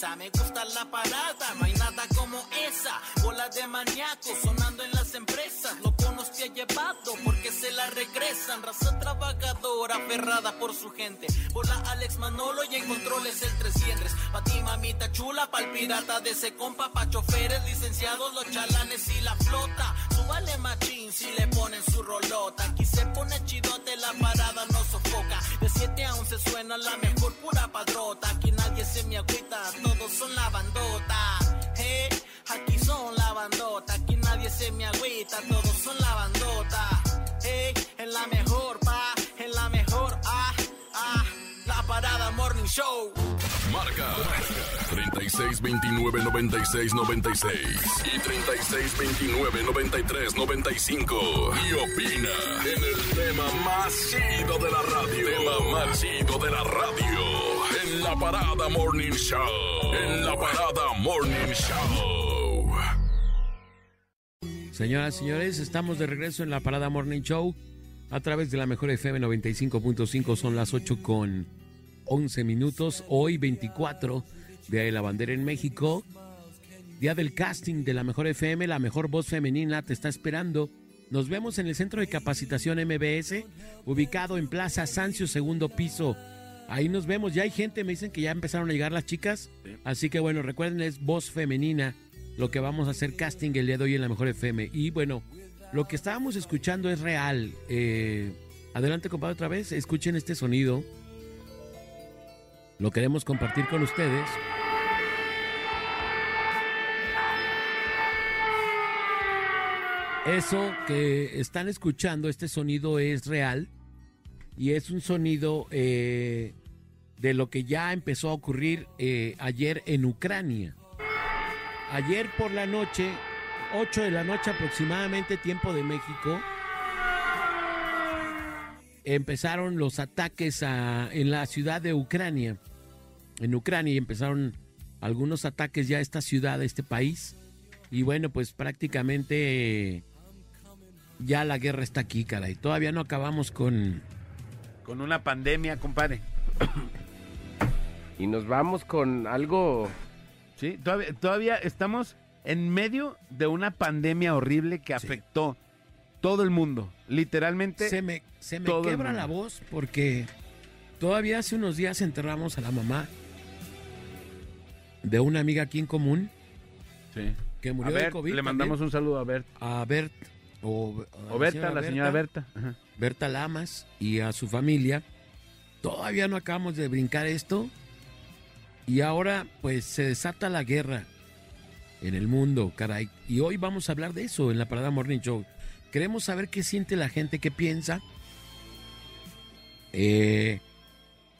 Me gusta la parada, no hay nada como esa. Bola de maníacos sonando en las empresas. Lo nos te ha llevado porque se la regresan. Raza trabajadora, aferrada por su gente. Bola Alex Manolo y en controles el 300. Pa' ti mamita chula, pa'l pirata de ese compa. Pa' choferes, licenciados, los chalanes y la flota. Súbale machín si le ponen su rolota. Aquí se pone chidote, la parada no sofoca. De 7 a 11 suena la mejor pura padrota. Todos son la bandota. Hey, aquí son la bandota. Aquí nadie se me agüita, todos son la bandota. Hey, en la mejor, pa, en la mejor, ah, ah. La parada Morning Show. Marca 3629 96 96 y 3629 93 95 y opina en el tema más chido de la radio. Tema más chido de la radio en la parada Morning Show. En la parada Morning Show. Señoras señores, estamos de regreso en la parada Morning Show a través de la mejor FM 95.5. Son las 8 con 11 minutos. Hoy 24, Día de la Bandera en México. Día del casting de la mejor FM, la mejor voz femenina te está esperando. Nos vemos en el Centro de Capacitación MBS, ubicado en Plaza Sancio, segundo piso. Ahí nos vemos. Ya hay gente, me dicen que ya empezaron a llegar las chicas. Así que bueno, recuerden, es voz femenina lo que vamos a hacer casting el día de hoy en la mejor FM. Y bueno, lo que estábamos escuchando es real. Eh, adelante, compadre, otra vez. Escuchen este sonido lo queremos compartir con ustedes. Eso que están escuchando, este sonido es real y es un sonido eh, de lo que ya empezó a ocurrir eh, ayer en Ucrania. Ayer por la noche, 8 de la noche aproximadamente, tiempo de México, empezaron los ataques en la ciudad de Ucrania en Ucrania y empezaron algunos ataques ya a esta ciudad, a este país. Y bueno, pues prácticamente ya la guerra está aquí, caray. Todavía no acabamos con... Con una pandemia, compadre. y nos vamos con algo... Sí, todavía, estamos en medio de una pandemia horrible que afectó todo el mundo. Literalmente. Se me, se me quebra la voz porque todavía hace unos días enterramos a la mamá de una amiga aquí en común. Sí. Que murió de COVID. Le mandamos un saludo a Bert. A Bert. O, Berta, la señora Berta. Berta Lamas y a su familia. Todavía no acabamos de brincar esto. Y ahora, pues, se desata la guerra en el mundo, caray. Y hoy vamos a hablar de eso en la Parada Morning Show. Queremos saber qué siente la gente, qué piensa. Eh,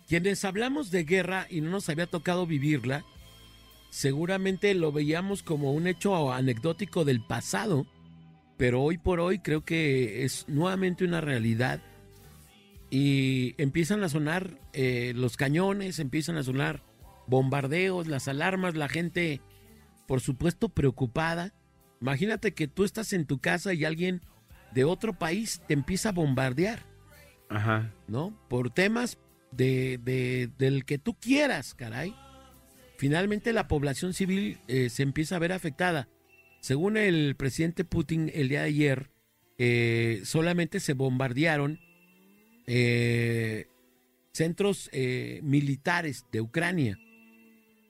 quienes hablamos de guerra y no nos había tocado vivirla, seguramente lo veíamos como un hecho anecdótico del pasado, pero hoy por hoy creo que es nuevamente una realidad y empiezan a sonar eh, los cañones, empiezan a sonar bombardeos, las alarmas, la gente, por supuesto, preocupada. Imagínate que tú estás en tu casa y alguien de otro país te empieza a bombardear. Ajá. ¿No? Por temas de, de, del que tú quieras, caray finalmente la población civil eh, se empieza a ver afectada. Según el presidente Putin el día de ayer, eh, solamente se bombardearon eh, centros militares de Ucrania.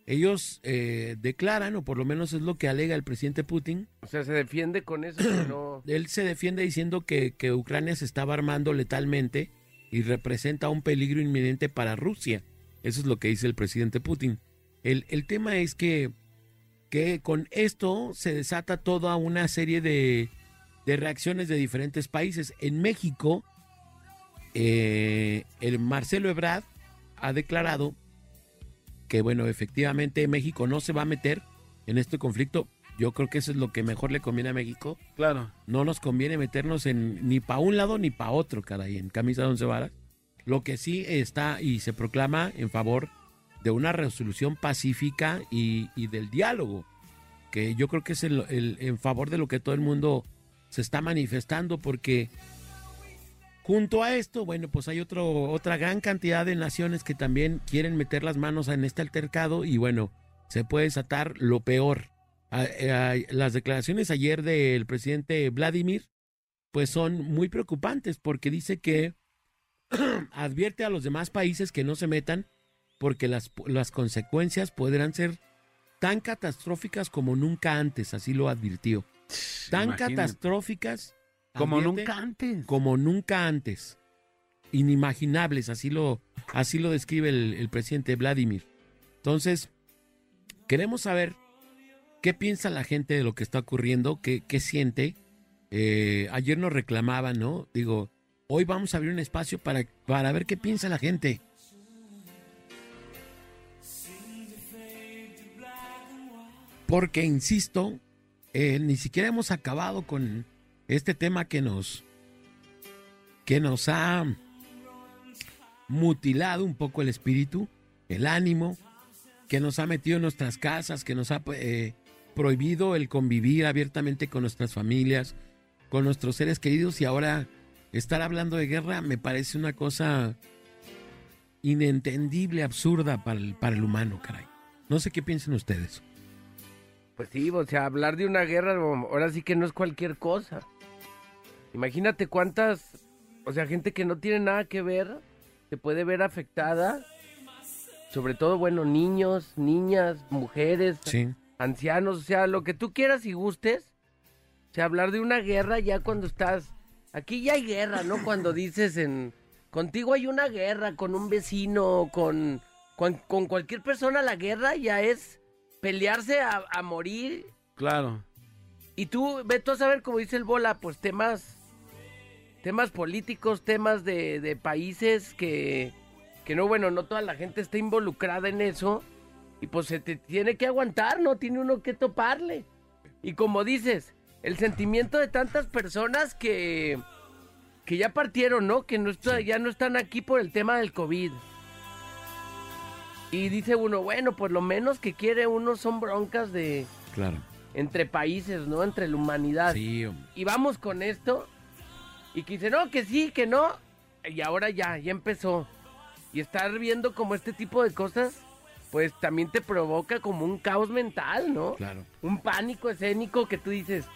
Ellos declaran, o por lo menos es lo que alega el presidente Putin. O sea, se defiende con eso. no... Él se defiende diciendo que, que Ucrania se estaba armando letalmente y representa un peligro inminente para Rusia. Eso es lo que dice el presidente Putin. El, tema es que, que, con esto se desata toda una serie de, reacciones de diferentes países. En México, eh, el Marcelo Ebrard ha declarado que, bueno, efectivamente México no se va a meter en este conflicto. Yo creo que eso es lo que mejor le conviene a México. Claro. No nos conviene meternos en ni para un lado ni para otro, caray, en camisa de once varas. Lo que sí está y se proclama en favor de una resolución pacífica y, del diálogo, que yo creo que es el, en favor de lo que todo el mundo se está manifestando, porque Junto a esto, bueno, pues hay otro, otra gran cantidad de naciones que también quieren meter las manos en este altercado y bueno, se puede desatar lo peor. A- a- las declaraciones ayer del presidente Vladimir, pues son muy preocupantes porque dice que advierte a los demás países que no se metan porque las, las consecuencias podrán ser tan catastróficas como nunca antes, así lo advirtió. Tan Imagínate. catastróficas Como nunca antes. como nunca antes. Inimaginables, así lo, así lo describe el, el presidente Vladimir. Entonces, queremos saber qué piensa la gente de lo que está ocurriendo, qué, qué siente. Eh, ayer nos reclamaban, ¿no? Digo, hoy vamos a abrir un espacio para, para ver qué piensa la gente. Porque, insisto, eh, ni siquiera hemos acabado con este tema que nos, que nos ha mutilado un poco el espíritu, el ánimo, que nos ha metido en nuestras casas, que nos ha eh, prohibido el convivir abiertamente con nuestras familias, con nuestros seres queridos y ahora estar hablando de guerra me parece una cosa inentendible, absurda para el, para el humano, caray. No sé qué piensen ustedes. Pues sí, o sea, hablar de una guerra ahora sí que no es cualquier cosa. Imagínate cuántas, o sea, gente que no tiene nada que ver, se puede ver afectada. Sobre todo, bueno, niños, niñas, mujeres, Sí. ancianos, o sea, lo que tú quieras y gustes. O sea, hablar de una guerra ya cuando estás... Aquí ya hay guerra, ¿no? Cuando dices en... Contigo hay una guerra, con un vecino, con... Con, con cualquier persona la guerra ya es pelearse a, a morir. Claro. Y tú, ve tú a saber, como dice el Bola, pues temas... Temas políticos, temas de, de países que... Que no, bueno, no toda la gente está involucrada en eso. Y pues se te tiene que aguantar, ¿no? Tiene uno que toparle. Y como dices, el sentimiento de tantas personas que, que ya partieron, ¿no? Que no está- ya no están aquí por el tema del COVID. Y dice uno, bueno, pues lo menos que quiere uno son broncas de Claro. entre países, ¿no? Entre la humanidad. Sí, hombre. Y vamos con esto. Y que dice, no, que sí, que no. Y ahora ya, ya empezó. Y estar viendo como este tipo de cosas, pues también te provoca como un caos mental, ¿no? claro. Un pánico escénico que tú dices,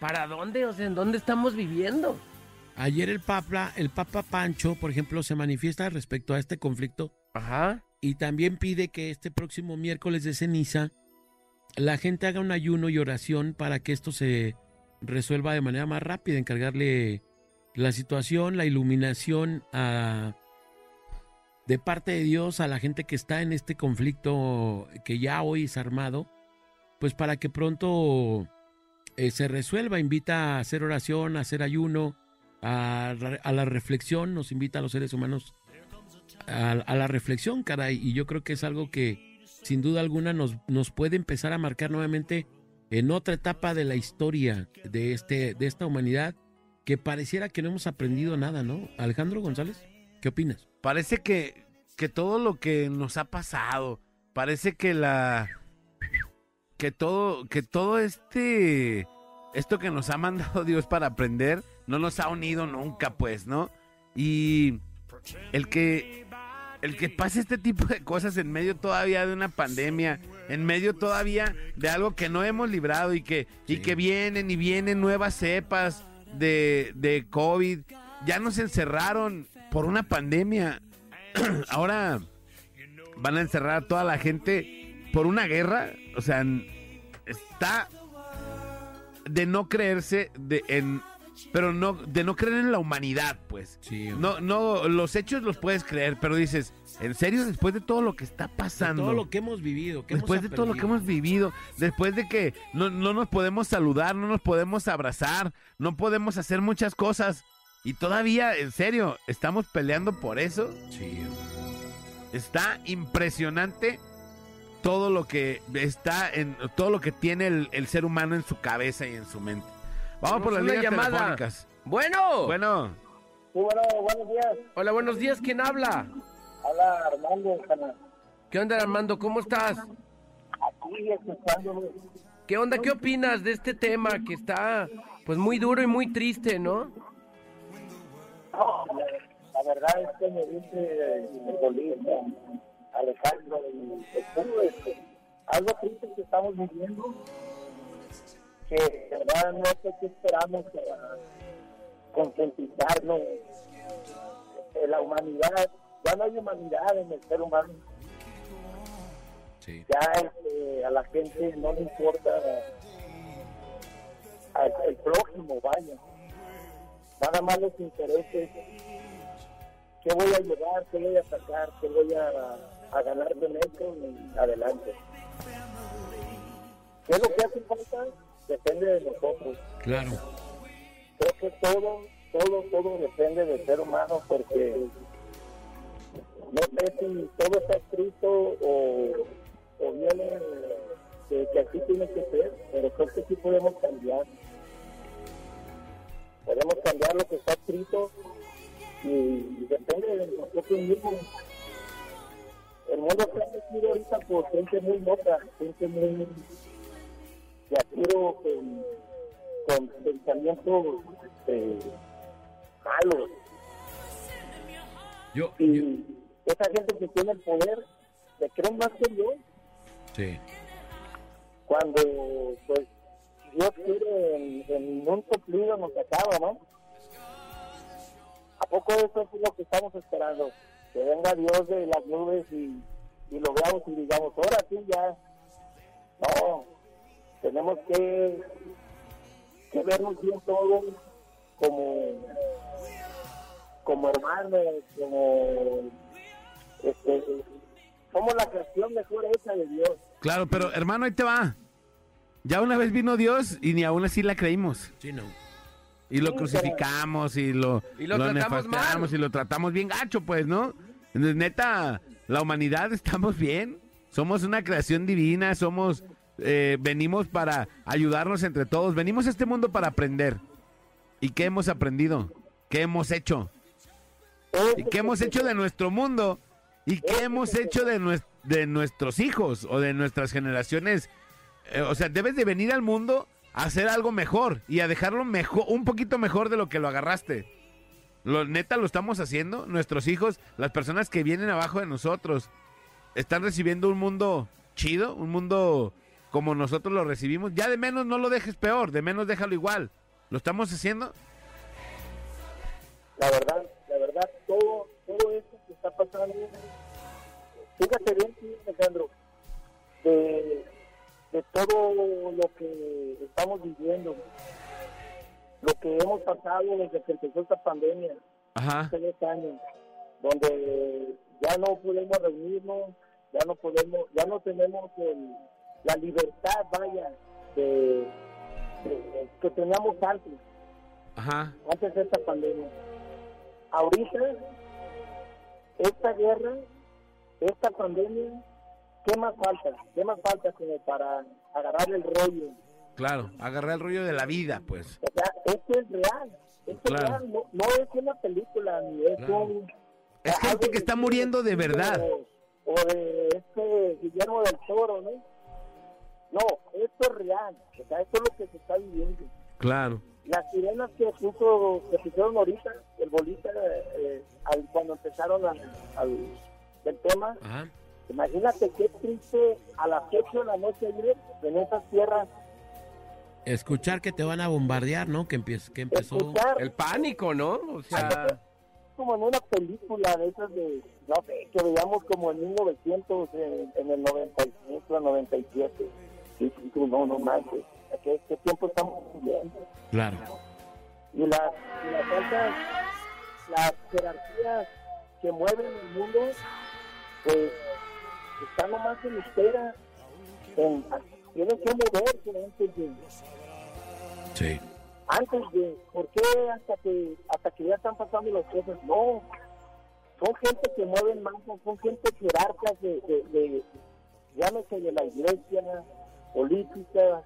¿para dónde? O sea, ¿en dónde estamos viviendo? Ayer el Papa, el Papa Pancho, por ejemplo, se manifiesta respecto a este conflicto Ajá. Y también pide que este próximo miércoles de ceniza la gente haga un ayuno y oración para que esto se resuelva de manera más rápida, encargarle la situación, la iluminación de parte de Dios a la gente que está en este conflicto que ya hoy es armado, pues para que pronto eh, se resuelva, invita a hacer oración, a hacer ayuno, a la reflexión, nos invita a los seres humanos a, la reflexión, caray, y yo creo que es algo que sin duda alguna nos, nos puede empezar a marcar nuevamente en otra etapa de la historia de, este, de esta humanidad que pareciera que no hemos aprendido nada, ¿no? Alejandro González, ¿qué opinas? Parece que, que todo lo que nos ha pasado, parece que la que todo que todo este esto que nos ha mandado Dios para aprender no nos ha unido nunca, pues, ¿no? Y el que el que pase este tipo de cosas en medio todavía de una pandemia, en medio todavía de algo que no hemos librado y que y que vienen y vienen nuevas cepas de de COVID, ya nos encerraron por una pandemia. Ahora van a encerrar a toda la gente por una guerra. O sea, está de no creerse de, en. Pero no, de no creer en la humanidad, pues. Sí, No, no, los hechos los puedes creer, pero dices, ¿en serio? Después de todo lo que está De pasando. todo lo que hemos vivido, que Después hemos de todo lo que hemos vivido, después de que no, no nos podemos saludar, no nos podemos abrazar, no podemos hacer muchas cosas. Y todavía, en serio, estamos peleando por eso. Sí, Está impresionante todo lo que está en todo lo que tiene el, el ser humano en su cabeza y en su mente. Vamos por las líneas llamada. telefónicas. Bueno. Bueno, Sí, bueno, buenos días. Hola, buenos días. ¿Quién habla? Habla Armando. ¿Qué onda, Armando? ¿Cómo estás? Aquí escuchándome. ¿Qué onda? ¿Qué opinas de este tema que está, pues, muy duro y muy triste, ¿no? No, la, la verdad es que me dice el bolista, Alejandro, y es puro esto. Algo triste que estamos viviendo, que de verdad no sé qué esperamos para concientizarnos de la humanidad. Ya no hay humanidad en el ser humano. Sí. Ya este, a la gente no le importa al el prójimo, vaya. Nada más los intereses. ¿Qué voy a llevar? ¿Qué voy a sacar? ¿Qué voy a, a ganar con esto? Y adelante. ¿Qué es lo que hace falta? Depende de nosotros. Claro. Creo que todo, todo, todo depende del ser humano porque no sé si todo está escrito o, o viene que, que así tiene que ser, pero creo que sí podemos cambiar. Podemos cambiar lo que está escrito y, y depende de nosotros mismos. El mundo está regido ahorita por gente muy loca, gente muy tiro con, con pensamientos este, malos. Yo, yo- Y esa gente que tiene el poder, se creen más que Dios. sí. Cuando, pues, Dios quiere en, en un cumplido nos acaba, ¿no? ¿A poco eso es lo que estamos esperando? Que venga Dios de las nubes y, y lo veamos y digamos, ahora sí ya. No, tenemos que, que vernos bien todos como, como hermanos, como este, somos la creación mejor hecha de Dios. Claro, pero hermano, ahí te va. Ya una vez vino Dios y ni aún así la creímos. Sí, no. Y lo Sí, crucificamos y lo, Y lo mal. y lo tratamos bien gacho, pues, ¿no? Entonces, neta, la humanidad estamos bien. Somos una creación divina, somos, eh, venimos para ayudarnos entre todos. Venimos a este mundo para aprender. ¿Y qué hemos aprendido? ¿Qué hemos hecho? ¿Y qué hemos hecho de nuestro mundo? ¿Y qué hemos hecho de, de nuestros hijos o de nuestras generaciones? Eh, o sea, debes de venir al mundo a hacer algo mejor y a dejarlo mejor, un poquito mejor de lo que lo agarraste. Lo, neta lo estamos haciendo. Nuestros hijos, las personas que vienen abajo de nosotros, están recibiendo un mundo chido, un mundo como nosotros lo recibimos. Ya de menos no lo dejes peor, de menos déjalo igual. ¿Lo estamos haciendo? la verdad, la verdad, todo, todo esto que está pasando, fíjate bien, Alejandro, de, de todo lo que estamos viviendo, lo que hemos pasado desde que empezó esta pandemia, Ajá. hace dos años, donde ya no podemos reunirnos, ya no podemos, ya no tenemos el- la libertad, vaya, de, de- que teníamos antes Ajá. antes de esta pandemia. Ahorita, esta guerra, esta pandemia, ¿qué más falta? ¿Qué más falta como para agarrar el rollo? Claro, agarrar el rollo de la vida, pues. O sea, esto es real. Esto Claro. es real. No, no es una película, ni es Claro. un... Es gente que está muriendo de verdad. O de este Guillermo del Toro, ¿no? No, esto es real. O sea, esto es lo que se está viviendo. Claro. las sirenas que puso que pusieron ahorita el bolita eh, al- cuando empezaron al, al del tema Ajá. imagínate qué triste a las 8 de la noche ayer en esas tierras Escuchar que te van a bombardear, ¿no? Que, empiez- que empezó. escuchar El pánico, ¿no? O sea, como en una película de esas de no sé que veíamos como en 1900 en, en el 95 97 sí, sí, tú, no no manches ¿qué, qué tiempo estamos viviendo Claro. y las, y las altas, las jerarquías que mueven el mundo, pues están nomás en espera, en, tienen que moverse antes de, Sí. antes de, ¿por qué hasta que, hasta que ya están pasando las cosas? No, son gente que mueven masas, son gente jerarcas de, de, de llámese de la iglesia, política,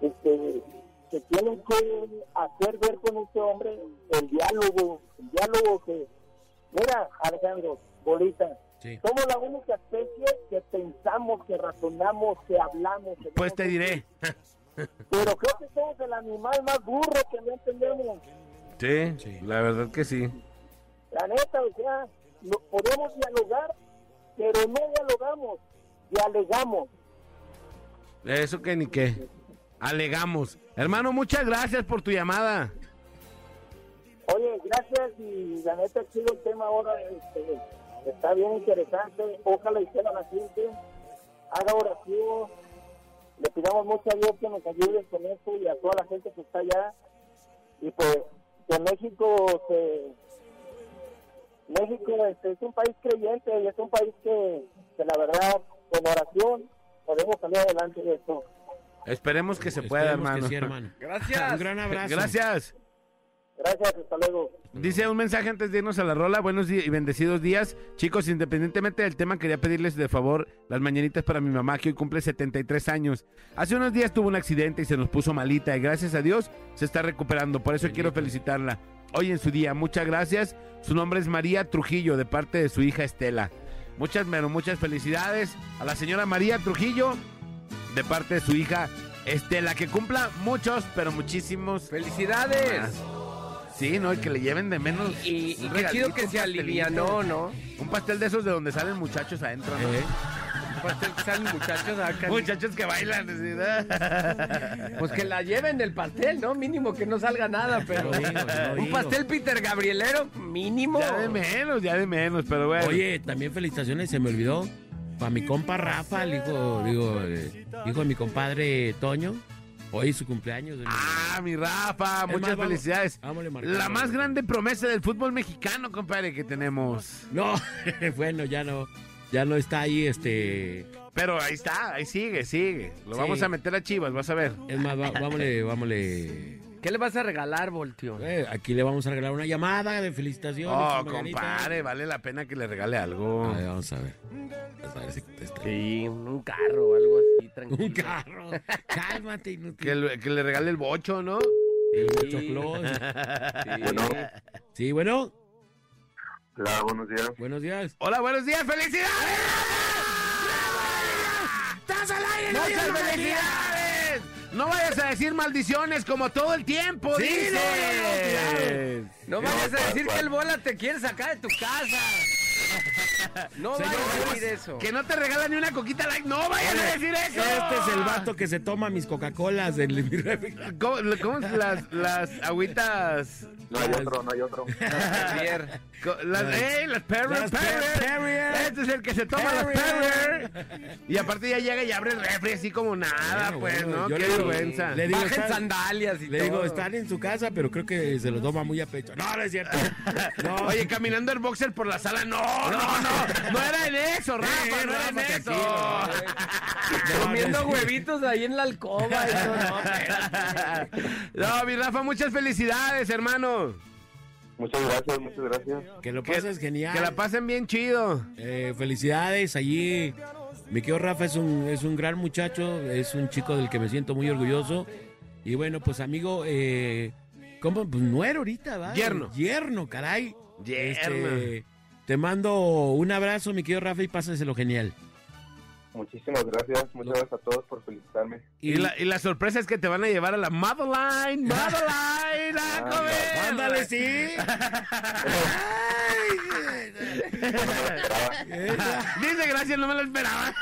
este, que tienen que hacer ver con este hombre el diálogo, el diálogo que, mira, Alejandro, Bolita, Sí. somos la única especie que pensamos, que razonamos, que hablamos. que Pues te diré. Pero creo que somos el animal más burro que no entendemos. Sí, Sí. la verdad que sí. La neta, o sea, no, podemos dialogar, pero no dialogamos, dialogamos. Eso que ni qué. Alegamos. Hermano, muchas gracias por tu llamada. Oye, gracias y la neta chido el tema ahora, este, está bien interesante, ojalá sea la gente, haga oración, le pidamos mucho a Dios que nos ayude con esto y a toda la gente que está allá, y pues que México se... México este, es un país creyente y es un país que, que la verdad, con oración, podemos salir adelante de esto. Esperemos que se pueda, que hermano. sí, hermano. Gracias. Un gran abrazo. Gracias. Gracias, hasta luego. Dice un mensaje antes de irnos a la rola. Buenos días y bendecidos días. Chicos, independientemente del tema, quería pedirles de favor las mañanitas para mi mamá, que hoy cumple 73 años. Hace unos días tuvo un accidente y se nos puso malita, y gracias a Dios se está recuperando. Por eso quiero felicitarla. Hoy en su día, muchas gracias. Su nombre es María Trujillo, de parte de su hija Estela. Muchas, pero muchas felicidades a la señora María Trujillo, de parte de su hija Estela. Que cumpla muchos, pero muchísimos Felicidades. más. Sí, ¿no? Y que le lleven de menos. Y, y qué chido que se alivianó, ¿no? Un pastel de esos de donde salen muchachos adentro, ¿no? Eh, pastel que salen muchachos acá. Muchachos que bailan. Pues que la lleven del pastel, ¿no? Mínimo que no salga nada, pero. Lo digo, lo Un digo. pastel Peter Gabrielero, mínimo. Ya de menos, ya de menos, pero bueno. Oye, también felicitaciones, se me olvidó. Para mi compa Rafa, el hijo, digo, eh, hijo de mi compadre Toño. Hoy es su cumpleaños. Ah, mi Rafa, Es muchas más, felicidades. vámonos. La más grande promesa del fútbol mexicano, compadre, que tenemos. No, bueno, ya no. Ya no está ahí, este. Pero ahí está, ahí sigue, sigue. Lo Sí. vamos a meter a Chivas, vas a ver. Es más, va- vámonos, vámonos. ¿Qué le vas a regalar, Voltio? Eh, aquí le vamos a regalar una llamada de felicitaciones. Oh, Margarita. compadre, vale la pena que le regale algo. A ver, vamos a ver. Vamos a ver si contesta. Sí, un carro o algo así, tranquilo. Un carro. Cálmate, inútil. Que, le- que le regale el bocho, ¿no? El choclón. Sí. Sí, bueno. Hola, buenos días. Buenos días. Hola, buenos días, felicidades. ¡Estás al aire! ¡Muchas felicidades! No vayas a decir maldiciones como todo el tiempo, Sí, dices. no, no, no. No vayas a decir que el bola te quiere sacar de tu casa. No vayas a decir eso. Que no te regala ni una coquita like. No vayas a decir eso. Este es el vato que se toma mis Coca-Colas del mi. ¿Cómo, cómo es las, las agüitas? No hay otro, no hay otro. Las. Las Perrier, Las Perrier. Perrier. Este es el que se toma las Perrier. Y aparte ya llega y abre el refri así como nada, Bueno, pues, bueno, ¿no? Qué le vergüenza. le digo, Bajen sandalias y Le todo. digo, están en su casa, pero creo que se lo toma muy a pecho. No, no es cierto. No. Oye, caminando el boxer por la sala. No, no, no. No era en eso, Rafa. Sí, no era en eso. Comiendo No, no, huevitos ahí en la alcoba. Eso no, espérate. No, mi Rafa, muchas felicidades, hermano. Muchas gracias, muchas gracias. Que lo Que- pases genial. Que la pasen bien chido. Eh, felicidades allí. Mi querido Rafa es un, es un gran muchacho, es un chico del que me siento muy orgulloso. Y bueno, pues amigo, eh, ¿cómo? Pues nuero ahorita, ¿va? Yerno. Yerno, caray. Yerno. Este, te mando un abrazo, mi querido Rafa, y pásaselo genial. Muchísimas gracias, muchas gracias a todos por felicitarme. Y la, y la sorpresa es que te van a llevar a la Madeline, Madeline, a Ah, comer. Ándale, sí. Dice gracias, no me lo esperaba.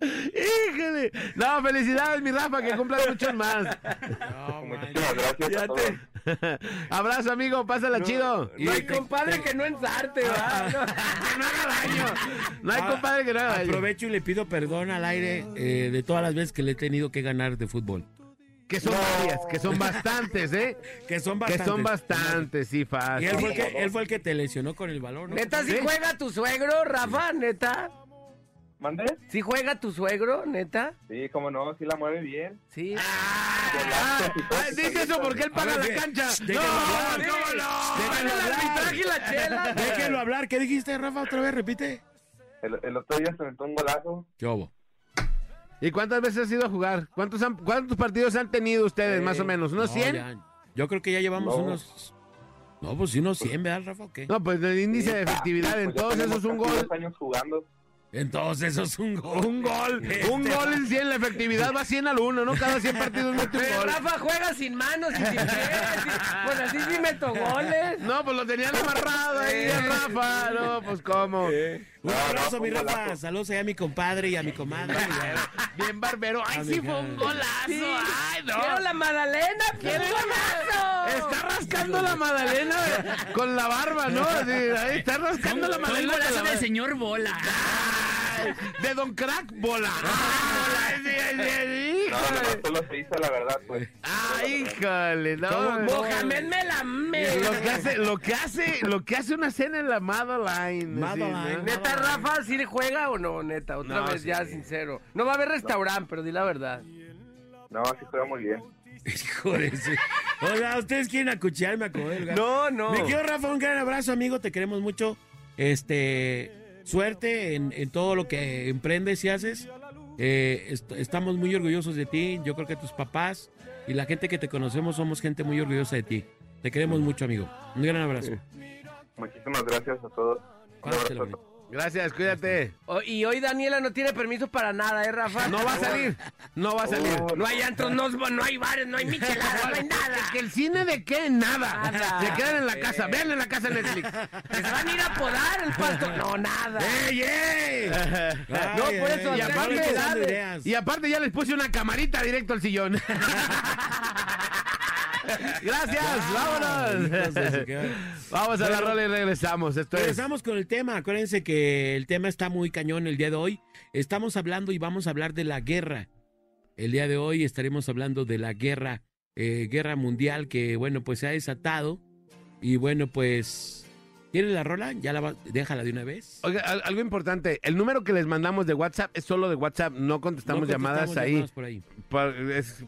Híjole. No, felicidades, mi Rafa, que cumplas muchos más. No, Muchísimas gracias Ya a todos. te- Abrazo, amigo, pásala chido. No hay compadre que no ensarte, ¿va? Que no haga daño. No hay Ah, compadre que no haga daño. Aprovecho y le pido perdón al aire eh, de todas las veces que le he tenido que ganar de fútbol. Que son varias, que son bastantes, ¿eh? Que son Que bastantes. son bastantes, sí, Y fácil. él fue, el que, él fue el que te lesionó con el balón, ¿no? ¿Neta si ¿Sí? juega tu suegro, Rafa? ¿Neta? ¿Mandé? ¿Sí juega tu suegro, neta? Sí, cómo no, sí la mueve bien. Sí. Ah, ah, dice eso porque él paga la cancha. déjalo No, hablar. Déjalo el hablar. arbitraje y la chela. Déjelo hablar. ¿Qué dijiste, Rafa? Otra vez, repite. El, el otro día se aventó un golazo. ¿Qué hubo? ¿Y cuántas veces has ido a jugar? ¿Cuántos, han- cuántos partidos han tenido ustedes, más o menos? ¿Unos No, 100? ya- yo creo que ya llevamos No. unos... No, pues sí, unos 100, ¿verdad, Rafa? ¿O qué? No, pues el índice de efectividad en Pues ya todos tenemos esos un casi gol. años jugando. Entonces eso es un gol. Un gol, un gol en 100, la efectividad va 100 al 1, ¿no? Cada 100 partidos mete un gol. Rafa juega sin manos y sin pies. Pues así sí meto goles. No, pues lo tenían amarrado ahí, Rafa. No, pues cómo. Un abrazo, mi Rafa. Saludos allá a mi compadre y a mi comadre. Bien barbero. Ay, sí, fue un golazo. Sí. Ay, no. Quiero la Madalena, quiero golazo. Está rascando la Madalena con la barba, ¿no? Sí, ahí está rascando la Madalena con la barba. señor Bola. De Don Crack, bola. Sí, sí, sí, No, no, híjole. solo se hizo la verdad, pues. Ay, híjole, no. Mohamed me la me. Lo que hace, lo que hace, lo que hace una cena en la Madeline. Madeline. ¿no? Neta, Rafa, ¿sí le juega o no, neta? Otra No, vez sí. ya, sincero. No va a haber restaurante, pero di la verdad. No, sí juega muy bien. Hijo de ese. Oiga, ustedes quieren acuchillarme a comer. No, no. Me quiero, Rafa, un gran abrazo, amigo. Te queremos mucho. Este, suerte en, en todo lo que emprendes y haces. Eh, est- estamos muy orgullosos de ti. Yo creo que tus papás y la gente que te conocemos somos gente muy orgullosa de ti. Te queremos mucho, amigo. Un gran abrazo. Muchísimas gracias a todos. Un abrazo. Gracias, cuídate. O- y hoy Daniela no tiene permiso para nada, ¿eh, Rafa? No va a salir. No va a salir. No hay antros, no, no hay bares, no hay micheladas, no hay nada. ¿Que el cine de qué? Nada. Nada. Se quedan en la casa. Vean en la casa Netflix. ¿Que se van a ir a podar el pasto? No, nada. ¡Ey, ey! No, por eso, ay, y aparte-. Y aparte ya les puse una camarita directo al sillón. Gracias, vámonos. Vamos a la rola y regresamos. Esto es Regresamos con el tema. Acuérdense que el tema está muy cañón el día de hoy. Estamos hablando y vamos a hablar de la guerra. El día de hoy estaremos hablando de la guerra, eh, guerra mundial que, bueno, pues se ha desatado. Y bueno, pues. ¿Tienen la rola? Ya la va- déjala de una vez. Oiga, al- algo importante. El número que les mandamos de WhatsApp es solo de WhatsApp. No contestamos No llamadas contestamos ahí. llamadas por ahí.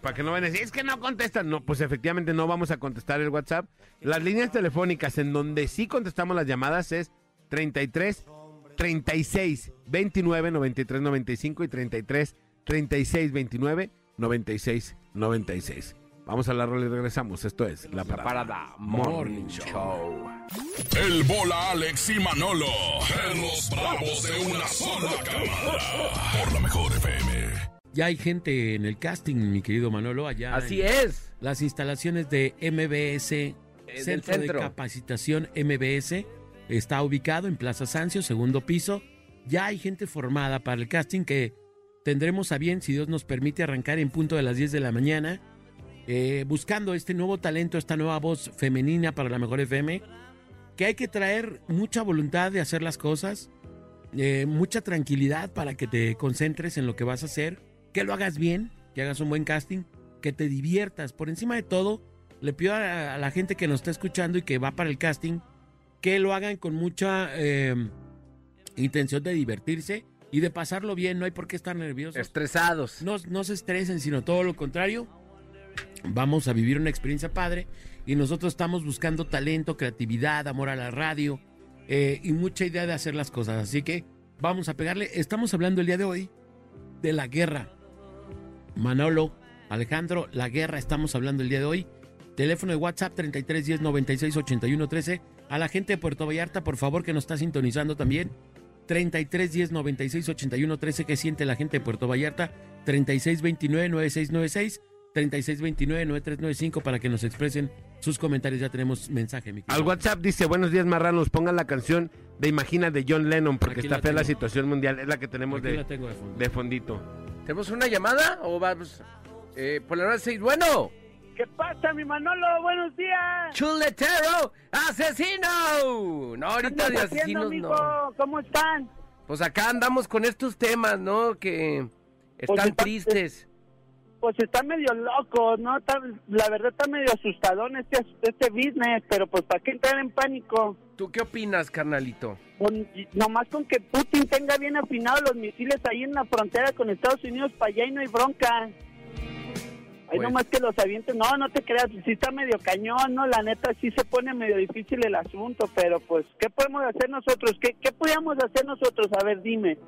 Para que no vayan a decir, es que no contestan. No, pues efectivamente no vamos a contestar el WhatsApp. Las líneas telefónicas en donde sí contestamos las llamadas es 33 36 29 93 95 y 33 36 29 96 96. Vamos a la rola y regresamos. Esto es La Parada, Parada Morning Show. El bola Alex y Manolo. En los bravos de una sola cámara. Por la mejor FM. Ya hay gente en el casting, mi querido Manolo, allá. Así es. Las instalaciones de MBS, Centro, centro. de Capacitación MBS, está ubicado en Plaza Sancio, segundo piso. Ya hay gente formada para el casting que tendremos a bien, si Dios nos permite, arrancar en punto de las 10 de la mañana, eh, buscando este nuevo talento, esta nueva voz femenina para la mejor FM, que hay que traer mucha voluntad de hacer las cosas, eh, mucha tranquilidad para que te concentres en lo que vas a hacer, que lo hagas bien, que hagas un buen casting, que te diviertas. Por encima de todo, le pido a, a la gente que nos está escuchando y que va para el casting, que lo hagan con mucha eh, intención de divertirse y de pasarlo bien. No hay por qué estar nerviosos. Estresados. No, no se estresen, sino todo lo contrario. Vamos a vivir una experiencia padre y nosotros estamos buscando talento, creatividad, amor a la radio eh, y mucha idea de hacer las cosas. Así que vamos a pegarle. Estamos hablando el día de hoy de la guerra. Manolo, Alejandro, la guerra, estamos hablando el día de hoy. Teléfono de WhatsApp 3310 96 81 13. A la gente de Puerto Vallarta, por favor, que nos está sintonizando también. 3310 96 81 13. que siente la gente de Puerto Vallarta? 3629 9696. 3629 9395 para que nos expresen sus comentarios. Ya tenemos mensaje, mi. Al WhatsApp dice, buenos días marranos, pongan la canción de Imagina de John Lennon porque Aquí está la fea la situación mundial. Es la que tenemos de, la tengo de fondo. de fondito. ¿Tenemos una llamada o vamos? Eh, por la hora 6. Bueno, ¿Qué pasa, mi Manolo? Buenos días. chuletero, asesino. No, ahorita de ¿Qué andas haciendo, asesinos amigo? no. ¿Cómo están? Pues acá andamos con estos temas, ¿no? Que están Pues está- tristes. Pues está medio loco, ¿no? Está- la verdad está medio asustadón este, este business, pero pues ¿para qué entrar en pánico? ¿Tú qué opinas, carnalito? Con- nomás con que Putin tenga bien afinados los misiles ahí en la frontera con Estados Unidos, para allá y no hay bronca. Ahí Pues- nomás que los avienten. No, no te creas, sí está medio cañón, ¿no? La neta sí se pone medio difícil el asunto, pero pues, ¿qué podemos hacer nosotros? ¿Qué, qué podíamos hacer nosotros? A ver, dime.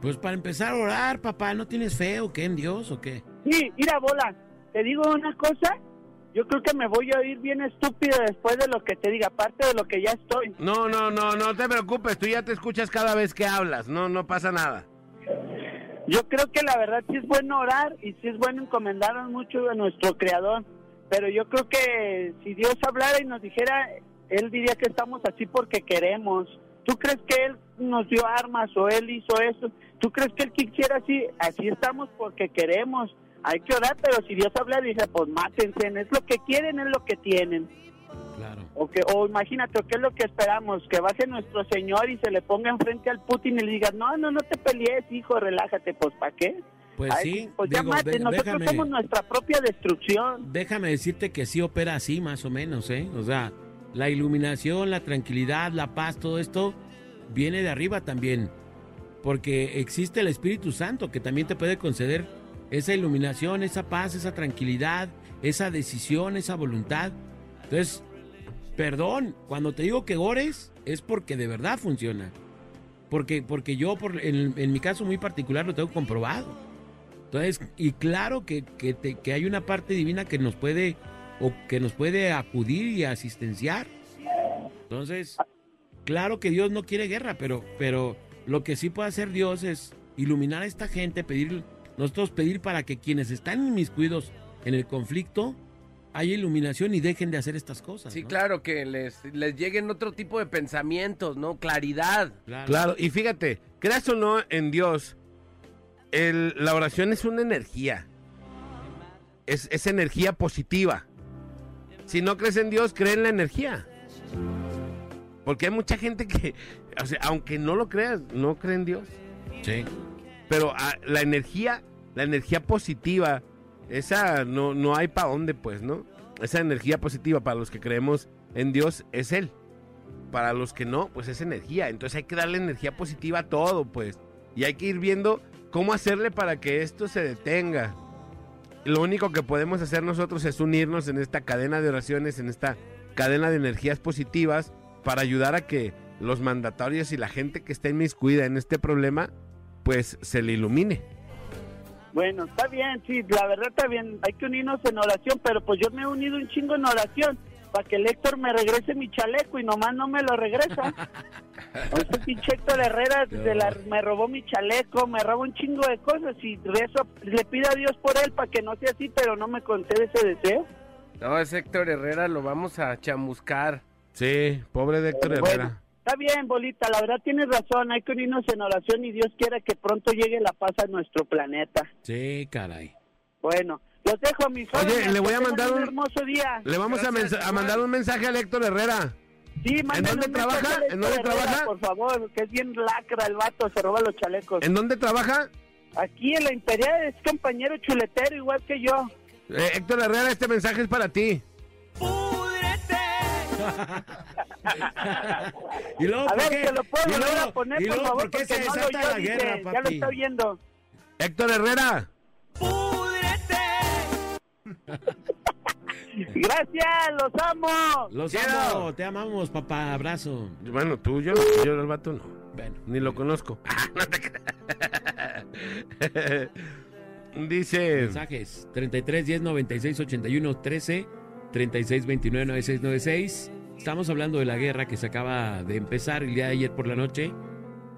Pues para empezar a orar, papá, ¿no tienes fe o qué en Dios o qué? Sí, mira, bola, te digo una cosa, yo creo que me voy a ir bien estúpido después de lo que te diga, aparte de lo que ya estoy. No, no, no, no te preocupes, tú ya te escuchas cada vez que hablas, no, no pasa nada. Yo creo que la verdad sí es bueno orar y sí es bueno encomendarnos mucho a nuestro Creador, pero yo creo que si Dios hablara y nos dijera, Él diría que estamos así porque queremos. ¿Tú crees que Él nos dio armas o Él hizo eso? ¿Tú crees que Él quisiera así? Así estamos porque queremos. Hay que orar, pero si Dios habla dice, pues mátense, es lo que quieren, es lo que tienen. Claro. O, que, o imagínate, ¿qué es lo que esperamos? Que baje nuestro Señor y se le ponga enfrente al Putin y le diga, no, no, no te pelees, hijo, relájate, pues ¿para qué? Pues Ay, sí, pues ya digo, mate, de- nosotros déjame, somos nuestra propia destrucción. déjame decirte que sí opera así, más o menos, ¿eh? O sea, la iluminación, la tranquilidad, la paz, todo esto viene de arriba también. Porque existe el Espíritu Santo que también te puede conceder esa iluminación, esa paz, esa tranquilidad, esa decisión, esa voluntad. Entonces, perdón, cuando te digo que ores es porque de verdad funciona. Porque, porque yo, en, en mi caso muy particular, lo tengo comprobado. Entonces, y claro que, que, te- que hay una parte divina que nos puede o que nos puede acudir y asistenciar. Entonces, claro que Dios no quiere guerra, pero, pero lo que sí puede hacer Dios es iluminar a esta gente, pedir, nosotros pedir para que quienes están inmiscuidos en el conflicto haya iluminación y dejen de hacer estas cosas. Sí, ¿no? claro, que les, les lleguen otro tipo de pensamientos, ¿no? Claridad. Claro. Claro, y fíjate, creas o no en Dios, el- la oración es una energía. Es, es energía positiva. Si no crees en Dios, cree en la energía. Porque hay mucha gente que, o sea, aunque no lo creas, no cree en Dios. Sí. Pero ah, la energía, la energía positiva, esa no, no hay para dónde, pues, ¿no? Esa energía positiva para los que creemos en Dios es Él. Para los que no, pues es energía. Entonces hay que darle energía positiva a todo, pues. Y hay que ir viendo cómo hacerle para que esto se detenga. Lo único que podemos hacer nosotros es unirnos en esta cadena de oraciones, en esta cadena de energías positivas, para ayudar a que los mandatorios y la gente que está inmiscuida en este problema, pues se le ilumine. Bueno, está bien, sí, la verdad está bien, hay que unirnos en oración, pero pues yo me he unido un chingo en oración para que el Héctor me regrese mi chaleco y nomás no me lo regresa. Ese pinche Héctor Herrera de la- me robó mi chaleco, me robó un chingo de cosas y rezo, le pido a Dios por él para que no sea así, pero no me concede ese deseo. No, es Héctor Herrera, lo vamos a chamuscar. Sí, pobre de Héctor Bueno, Herrera. Está bien, Bolita, la verdad tienes razón, hay que unirnos en oración y Dios quiera que pronto llegue la paz a nuestro planeta. Sí, caray. Bueno, los dejo, mis Oye, jóvenes, le voy a mandar un un- hermoso día. Le vamos a, Gracias, a mandar un mensaje al Héctor Herrera. Sí, mándale dónde un mensaje trabaja? a ¿En dónde Herrera, trabaja? Por favor, que es bien lacra el vato, se roba los chalecos. ¿En dónde trabaja? Aquí en la Imperial es compañero chuletero igual que yo. Eh, Héctor Herrera, este mensaje es para ti. Y luego, A ¿por ver, qué? ¿te lo puedo Y luego- a poner, y por luego, favor? ¿por qué se no desata oyó, la dice, guerra, Ya lo papi? está oyendo. Héctor Herrera. Gracias, los amo. Los Quiero. amo, te amamos, papá. Abrazo. Bueno, tú, yo, yo el vato no. Bueno. Ni lo conozco. No creas. Dice, Mensajes 33 10 96 81 13 36 29 96 96. Estamos hablando de la guerra que se acaba de empezar el día de ayer por la noche.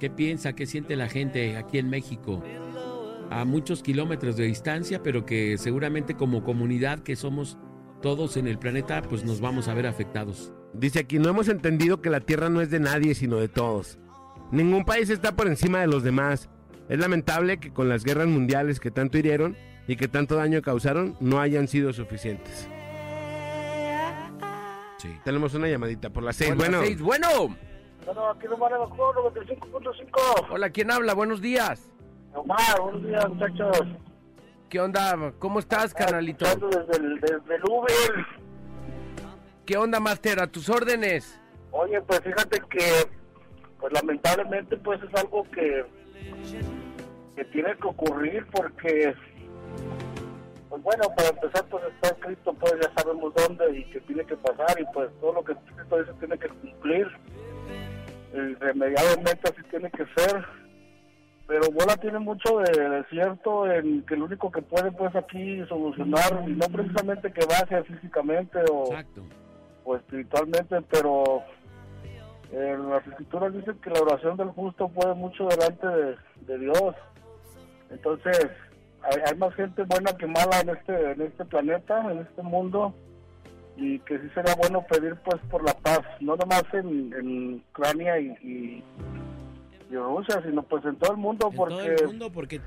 ¿Qué piensa, qué siente la gente aquí en México? A muchos kilómetros de distancia, pero que seguramente como comunidad que somos todos en el planeta, pues nos vamos a ver afectados. dice aquí, no hemos entendido que la tierra no es de nadie, sino de todos. Ningún país está por encima de los demás. Es lamentable que con las guerras mundiales que tanto hirieron y que tanto daño causaron, no hayan sido suficientes. Sí. Tenemos una llamadita por las seis. Las bueno, seis. Bueno, Bueno, aquí nomás de Bajón, 95.5. hola, ¿quién habla? Buenos días. Omar, buenos días, muchachos. ¿Qué onda? ¿Cómo estás, carnalito? Escuchando Desde el, desde el Uber. ¿Qué onda, Master? A tus órdenes. Oye, pues fíjate que, pues lamentablemente, pues es algo que, que tiene que ocurrir porque, pues bueno, para empezar, pues está escrito, pues ya sabemos dónde y que tiene que pasar y pues todo lo que escrito dice tiene que cumplir. Irremediablemente así tiene que ser. pero Bola tiene mucho de, de cierto en que lo único que puede pues aquí solucionar, y no precisamente que baje físicamente o, o espiritualmente, pero en las escrituras dicen que la oración del justo puede mucho delante de, de Dios. Entonces, hay, hay más gente buena que mala en este en este planeta, en este mundo, y que sí sería bueno pedir pues por la paz, no nomás en, en Ucrania y, y, y Rusia, sino pues en todo el mundo, En porque todo el mundo, porque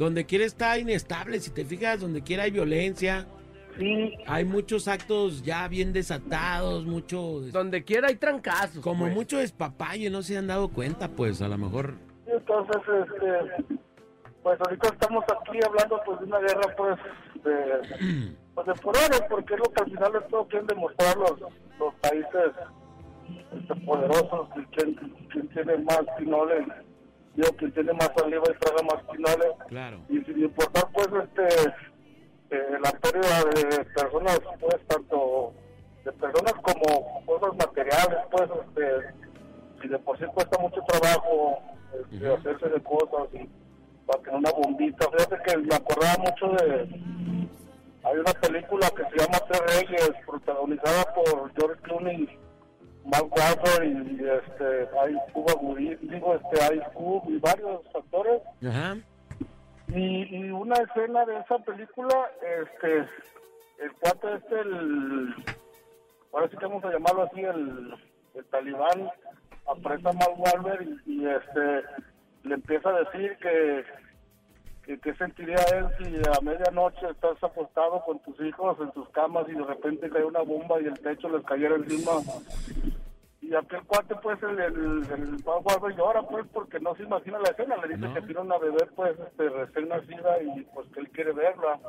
donde quiera está inestable. Si te fijas, donde quiera hay violencia. sí, Hay muchos actos ya bien desatados, mucho. Donde quiera hay trancazos. Como pues. mucho despapalle, no se han dado cuenta, pues a lo mejor. entonces este pues ahorita estamos aquí hablando pues de una guerra pues de pues de poderes porque es lo que al final de todo quieren demostrar los, los países este, poderosos y quién, quién tiene más pinoles digo quien tiene más saliva y traga más pinoles Claro. y sin importar pues este eh, la pérdida de personas pues tanto de personas como cosas materiales pues este si de por sí cuesta mucho trabajo este, hacerse de cosas y para tener una bombita fíjate que me acordaba mucho de hay una película que se llama Tres Reyes protagonizada por George Clooney Mark Wahlberg y este hay Cuba Gooding, digo este hay Cube y varios actores Ajá. y, y una escena de esa película, este, el cuate este, el, ahora sí que vamos a llamarlo así, el, el talibán, aprieta a Mark Wahlberg y, y, este, le empieza a decir que, que qué sentiría él si a medianoche estás acostado con tus hijos en tus camas y de repente cae una bomba y el techo les cayera encima. Y aquel cuate, pues, el, el, el Wahlberg llora, pues, porque no se imagina la escena. Le dice No. que tiene una bebé, pues, este, recién nacida y, pues, que él quiere verla.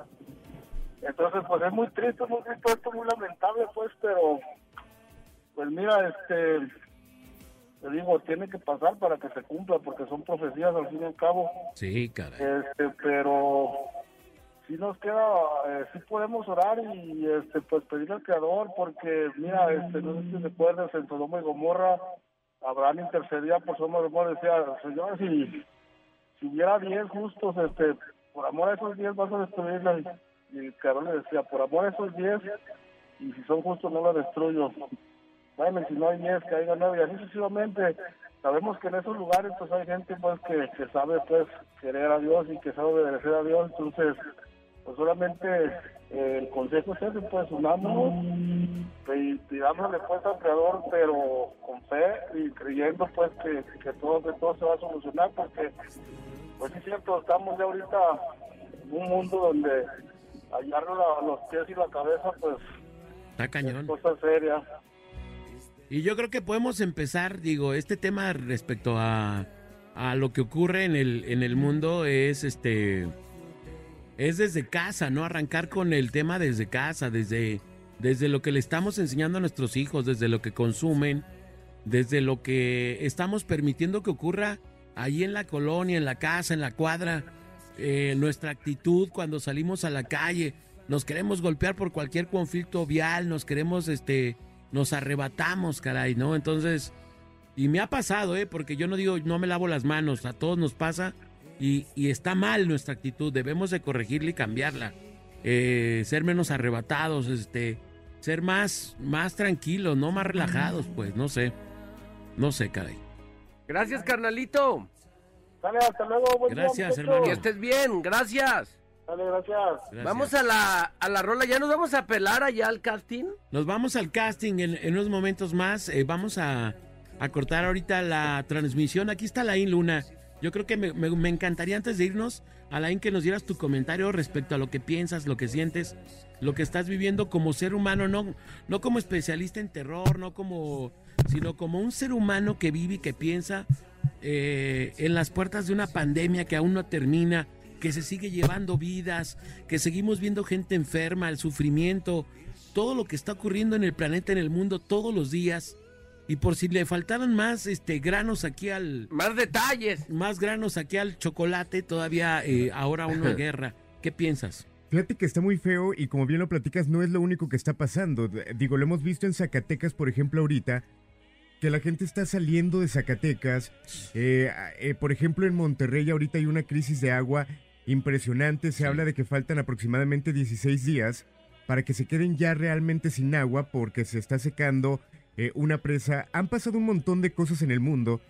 Entonces, pues, es muy triste, muy triste, esto muy lamentable, pues, pero, pues, mira, este, te digo, tiene que pasar para que se cumpla, porque son profecías al fin y al cabo. Sí, caray. Este, pero sí nos queda, eh, sí podemos orar y este, pues pedir al Creador, porque mira, este, no sé si recuerdas en Sodoma y Gomorra, Abraham intercedía por Sodoma y Gomorra, decía, Señor, si, si hubiera diez justos, este, por amor a esos diez vas a destruirla. Y el Creador le decía, por amor a esos diez, y si son justos no la destruyo. Bueno, si no hay diez, que haya nueve, y así sucesivamente. Sabemos que en esos lugares pues hay gente pues que, que sabe pues querer a Dios y que sabe obedecer a Dios, entonces pues solamente eh, el consejo es ese, pues unámonos y pidámosle pues al Creador, pero con fe y creyendo pues que, que todo, que todo se va a solucionar, porque pues es cierto, estamos ya ahorita en un mundo donde hallarnos la- los pies y la cabeza pues Está cañón. es cosa seria. Y yo creo que podemos empezar, digo, este tema respecto a, a lo que ocurre en el, en el mundo es este es desde casa, ¿no? Arrancar con el tema desde casa, desde, desde lo que le estamos enseñando a nuestros hijos, desde lo que consumen, desde lo que estamos permitiendo que ocurra ahí en la colonia, en la casa, en la cuadra, eh, nuestra actitud cuando salimos a la calle, nos queremos golpear por cualquier conflicto vial, nos queremos, este, nos arrebatamos, caray, ¿no? Entonces, y me ha pasado, ¿eh? Porque yo no digo, no me lavo las manos, a todos nos pasa y, y está mal nuestra actitud, debemos de corregirla y cambiarla, Eh, ser menos arrebatados, este, ser más, más tranquilos, no más relajados, pues, no sé, no sé, caray. Gracias, carnalito. Dale, hasta luego, buen Gracias, hermano. Que estés bien, gracias. Dale, gracias. Gracias. Vamos a la, a la rola, ya nos vamos a pelar allá al casting. Nos vamos al casting en, en unos momentos más. eh, vamos a, a cortar ahorita la transmisión. Aquí está Laín Luna. Yo creo que me, me- me encantaría antes de irnos, Alain, que nos dieras tu comentario respecto a lo que piensas, lo que sientes, lo que estás viviendo como ser humano, no, no como especialista en terror, no como, sino como un ser humano que vive y que piensa eh, en las puertas de una pandemia que aún no termina, que se sigue llevando vidas, que seguimos viendo gente enferma, el sufrimiento, todo lo que está ocurriendo en el planeta, en el mundo, todos los días. Y por si le faltaran más este, granos aquí al, Más detalles. más granos aquí al chocolate, todavía eh, ahora uno de guerra. ¿Qué piensas? Fíjate que está muy feo y como bien lo platicas, no es lo único que está pasando. Digo, lo hemos visto en Zacatecas, por ejemplo, ahorita, que la gente está saliendo de Zacatecas. Eh, eh, por ejemplo, en Monterrey ahorita hay una crisis de agua impresionante. Se habla de que faltan aproximadamente 16 días para que se queden ya realmente sin agua porque se está secando eh, una presa. Han pasado un montón de cosas en el mundo.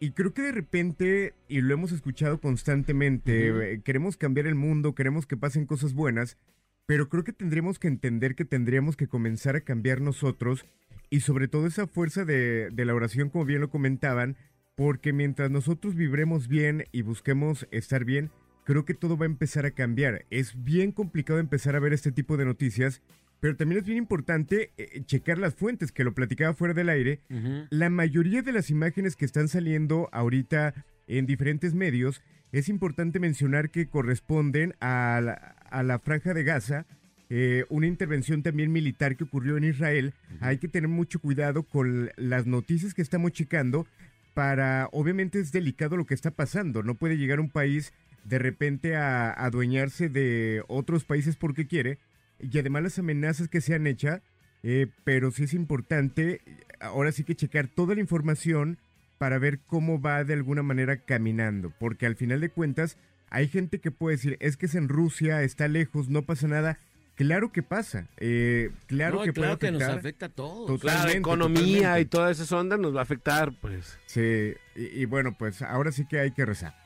Y creo que de repente, y lo hemos escuchado constantemente, eh, queremos cambiar el mundo, queremos que pasen cosas buenas, pero creo que tendremos que entender que tendríamos que comenzar a cambiar nosotros y sobre todo esa fuerza de, de la oración, como bien lo comentaban, porque mientras nosotros vibremos bien y busquemos estar bien, creo que todo va a empezar a cambiar. Es bien complicado empezar a ver este tipo de noticias, pero también es bien importante eh, checar las fuentes, que lo platicaba fuera del aire. La mayoría de las imágenes que están saliendo ahorita en diferentes medios, es importante mencionar que corresponden a la, a la franja de Gaza, eh, una intervención también militar que ocurrió en Israel. Hay que tener mucho cuidado con las noticias que estamos checando para, obviamente es delicado lo que está pasando, no puede llegar un país de repente a adueñarse de otros países porque quiere, y además las amenazas que se han hecho, eh, pero sí es importante, ahora sí que checar toda la información para ver cómo va de alguna manera caminando, porque al final de cuentas hay gente que puede decir, es que es en Rusia, está lejos, no pasa nada. Claro que pasa, eh, claro No, que claro puede que nos afecta a todos. Claro, economía totalmente. y todas esas ondas nos va a afectar, pues. Sí, y, y bueno, pues ahora sí que hay que rezar.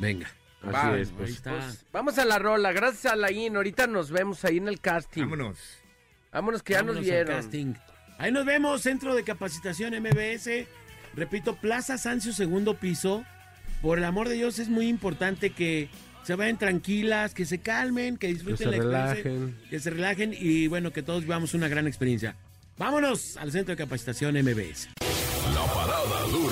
Venga. Así Va, es, Ahí pues. está. Pues, vamos a la rola, gracias a Laín. Ahorita nos vemos ahí en el casting. Vámonos. Vámonos que ya nos al vieron. casting. Ahí nos vemos, Centro de Capacitación MBS. Repito, Plaza Sancio, segundo piso. Por el amor de Dios, es muy importante que se vayan tranquilas, que se calmen, que Que disfruten se la experiencia, relajen. que se relajen y bueno, que todos vivamos una gran experiencia. Vámonos al Centro de Capacitación MBS. La parada dura